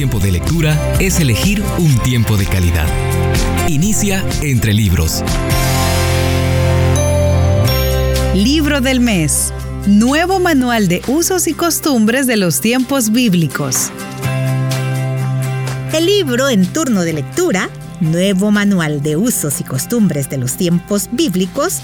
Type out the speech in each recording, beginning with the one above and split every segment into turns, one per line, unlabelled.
tiempo de lectura es elegir un tiempo de calidad. Inicia entre libros.
Libro del mes. Nuevo manual de usos y costumbres de los tiempos bíblicos.
El libro en turno de lectura, Nuevo manual de usos y costumbres de los tiempos bíblicos,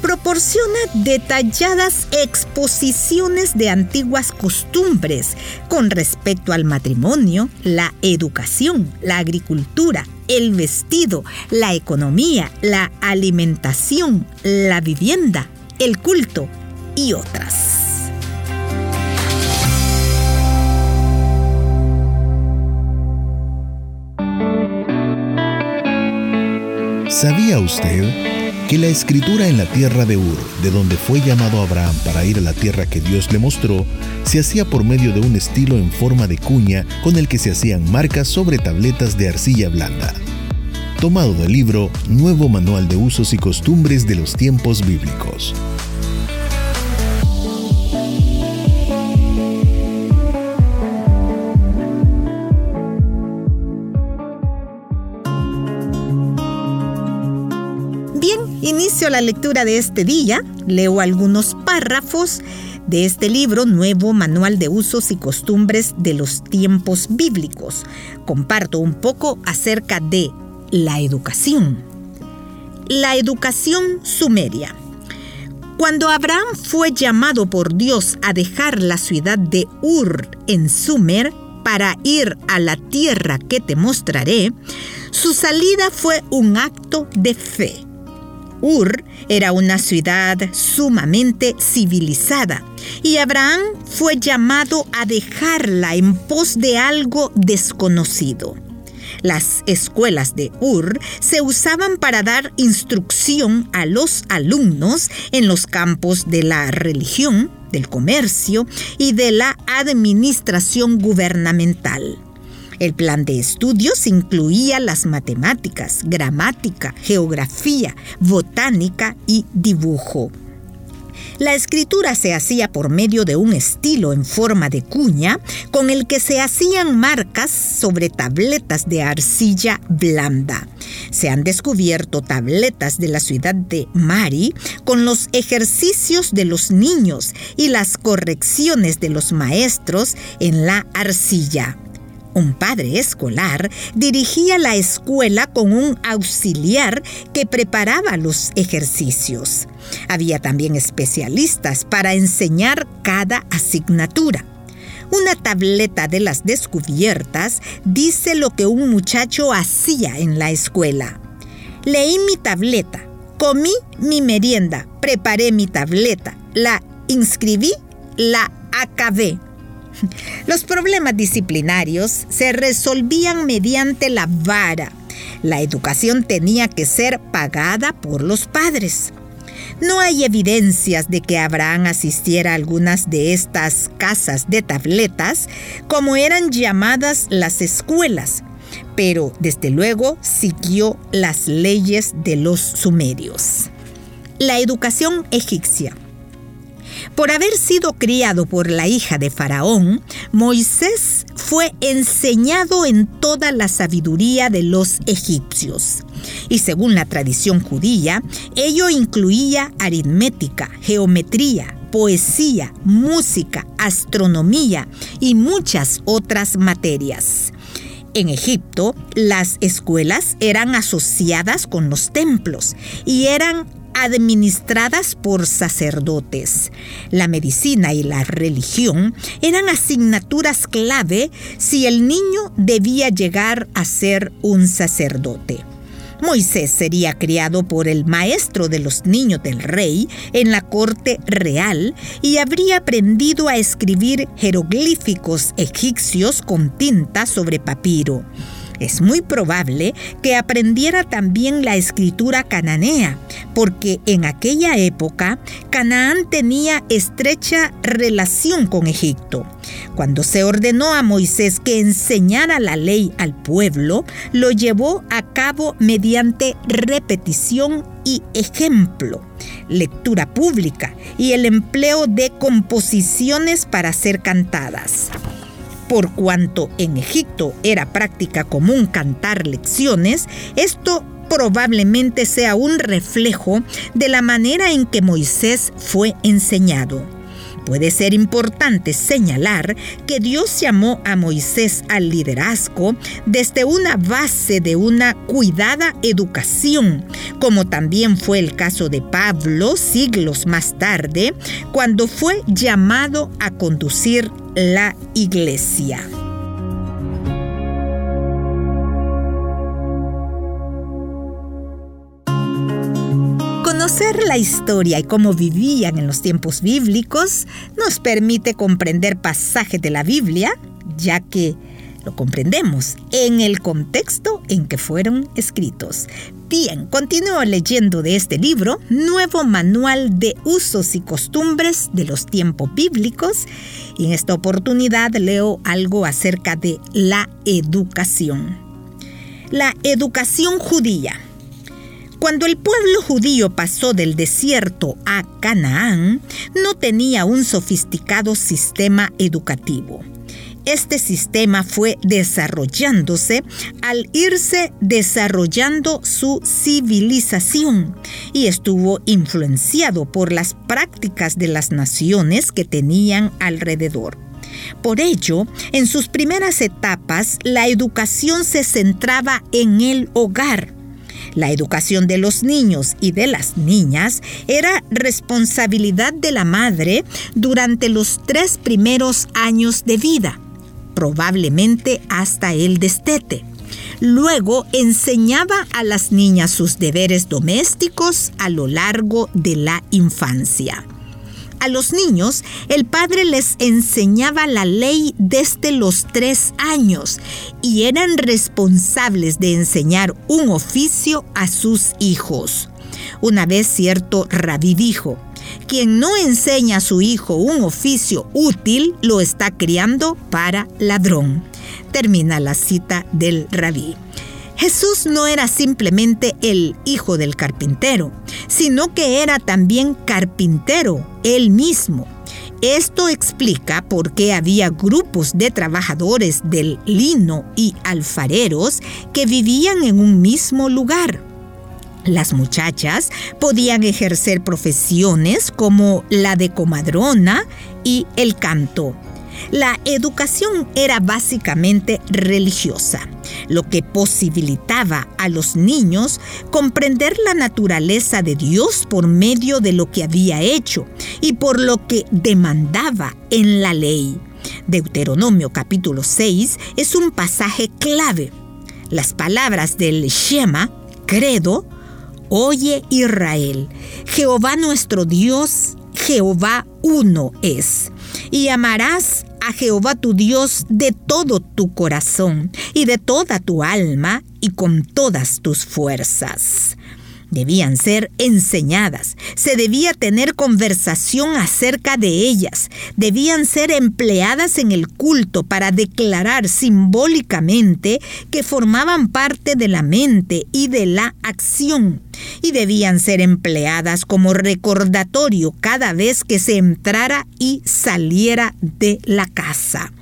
proporciona detalladas exposiciones de antiguas costumbres con respecto al matrimonio, la educación, la agricultura, el vestido, la economía, la alimentación, la vivienda, el culto y otras.
¿Sabía usted? Que la escritura en la tierra de Ur, de donde fue llamado Abraham para ir a la tierra que Dios le mostró, se hacía por medio de un estilo en forma de cuña con el que se hacían marcas sobre tabletas de arcilla blanda. Tomado del libro Nuevo Manual de Usos y Costumbres de los Tiempos Bíblicos.
La lectura de este día, leo algunos párrafos de este libro Nuevo Manual de Usos y Costumbres de los Tiempos Bíblicos. Comparto un poco acerca de la educación. La educación sumeria. Cuando Abraham fue llamado por Dios a dejar la ciudad de Ur en Sumer para ir a la tierra que te mostraré, su salida fue un acto de fe. Ur era una ciudad sumamente civilizada y Abraham fue llamado a dejarla en pos de algo desconocido. Las escuelas de Ur se usaban para dar instrucción a los alumnos en los campos de la religión, del comercio y de la administración gubernamental. El plan de estudios incluía las matemáticas, gramática, geografía, botánica y dibujo. La escritura se hacía por medio de un estilo en forma de cuña con el que se hacían marcas sobre tabletas de arcilla blanda. Se han descubierto tabletas de la ciudad de Mari con los ejercicios de los niños y las correcciones de los maestros en la arcilla. Un padre escolar dirigía la escuela con un auxiliar que preparaba los ejercicios. Había también especialistas para enseñar cada asignatura. Una tableta de las descubiertas dice lo que un muchacho hacía en la escuela. Leí mi tableta, comí mi merienda, preparé mi tableta, la inscribí, la acabé. Los problemas disciplinarios se resolvían mediante la vara. La educación tenía que ser pagada por los padres. No hay evidencias de que Abraham asistiera a algunas de estas casas de tabletas, como eran llamadas las escuelas, pero desde luego siguió las leyes de los sumerios. La educación egipcia. Por haber sido criado por la hija de Faraón, Moisés fue enseñado en toda la sabiduría de los egipcios. Y según la tradición judía, ello incluía aritmética, geometría, poesía, música, astronomía y muchas otras materias. En Egipto, las escuelas eran asociadas con los templos y eran administradas por sacerdotes. La medicina y la religión eran asignaturas clave si el niño debía llegar a ser un sacerdote. Moisés sería criado por el maestro de los niños del rey en la corte real y habría aprendido a escribir jeroglíficos egipcios con tinta sobre papiro. Es muy probable que aprendiera también la escritura cananea, porque en aquella época Canaán tenía estrecha relación con Egipto. Cuando se ordenó a Moisés que enseñara la ley al pueblo, lo llevó a cabo mediante repetición y ejemplo, lectura pública y el empleo de composiciones para ser cantadas. Por cuanto en Egipto era práctica común cantar lecciones, esto probablemente sea un reflejo de la manera en que Moisés fue enseñado. Puede ser importante señalar que Dios llamó a Moisés al liderazgo desde una base de una cuidada educación, como también fue el caso de Pablo siglos más tarde, cuando fue llamado a conducir la iglesia. Conocer la historia y cómo vivían en los tiempos bíblicos nos permite comprender pasajes de la Biblia, ya que lo comprendemos en el contexto en que fueron escritos. Bien, continúo leyendo de este libro, Nuevo Manual de Usos y Costumbres de los Tiempos Bíblicos, y en esta oportunidad leo algo acerca de la educación. La educación judía. Cuando el pueblo judío pasó del desierto a Canaán, no tenía un sofisticado sistema educativo. Este sistema fue desarrollándose al irse desarrollando su civilización y estuvo influenciado por las prácticas de las naciones que tenían alrededor. Por ello, en sus primeras etapas, la educación se centraba en el hogar la educación de los niños y de las niñas era responsabilidad de la madre durante los tres primeros años de vida, probablemente hasta el destete. Luego enseñaba a las niñas sus deberes domésticos a lo largo de la infancia. A los niños, el padre les enseñaba la ley desde los tres años y eran responsables de enseñar un oficio a sus hijos. Una vez cierto rabí dijo, quien no enseña a su hijo un oficio útil lo está criando para ladrón. Termina la cita del rabí. Jesús no era simplemente el hijo del carpintero, sino que era también carpintero él mismo. Esto explica por qué había grupos de trabajadores del lino y alfareros que vivían en un mismo lugar. Las muchachas podían ejercer profesiones como la de comadrona y el canto. La educación era básicamente religiosa, lo que posibilitaba a los niños comprender la naturaleza de Dios por medio de lo que había hecho y por lo que demandaba en la ley. Deuteronomio capítulo 6 es un pasaje clave. Las palabras del Shema, credo, Oye Israel, Jehová nuestro Dios, Jehová uno es, y amarás a Jehová tu Dios de todo tu corazón y de toda tu alma y con todas tus fuerzas debían ser enseñadas, se debía tener conversación acerca de ellas, debían ser empleadas en el culto para declarar simbólicamente que formaban parte de la mente y de la acción, y debían ser empleadas como recordatorio cada vez que se entrara y saliera de la casa.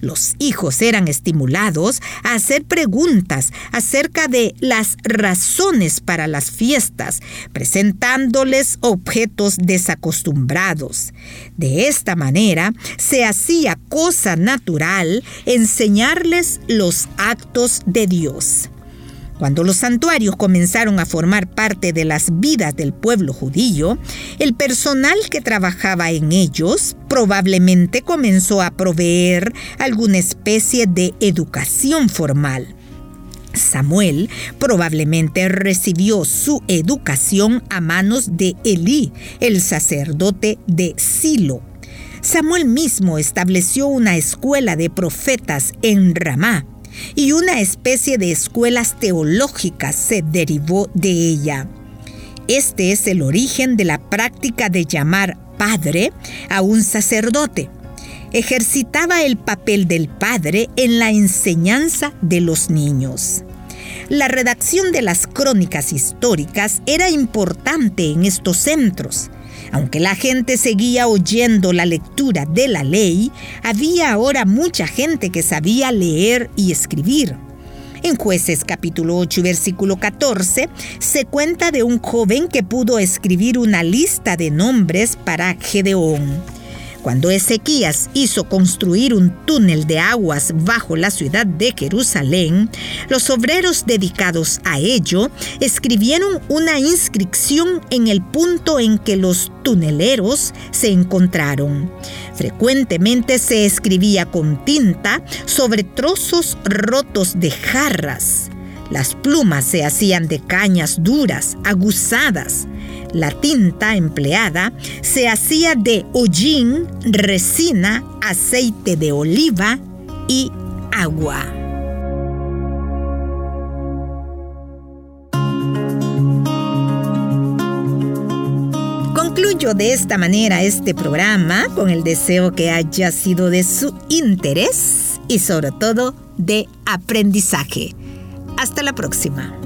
Los hijos eran estimulados a hacer preguntas acerca de las razones para las fiestas, presentándoles objetos desacostumbrados. De esta manera, se hacía cosa natural enseñarles los actos de Dios. Cuando los santuarios comenzaron a formar parte de las vidas del pueblo judío, el personal que trabajaba en ellos probablemente comenzó a proveer alguna especie de educación formal. Samuel probablemente recibió su educación a manos de Elí, el sacerdote de Silo. Samuel mismo estableció una escuela de profetas en Ramá y una especie de escuelas teológicas se derivó de ella. Este es el origen de la práctica de llamar padre a un sacerdote. Ejercitaba el papel del padre en la enseñanza de los niños. La redacción de las crónicas históricas era importante en estos centros. Aunque la gente seguía oyendo la lectura de la ley, había ahora mucha gente que sabía leer y escribir. En jueces capítulo 8 versículo 14 se cuenta de un joven que pudo escribir una lista de nombres para Gedeón. Cuando Ezequías hizo construir un túnel de aguas bajo la ciudad de Jerusalén, los obreros dedicados a ello escribieron una inscripción en el punto en que los tuneleros se encontraron. Frecuentemente se escribía con tinta sobre trozos rotos de jarras. Las plumas se hacían de cañas duras, aguzadas. La tinta empleada se hacía de hollín, resina, aceite de oliva y agua. Concluyo de esta manera este programa con el deseo que haya sido de su interés y sobre todo de aprendizaje. Hasta la próxima.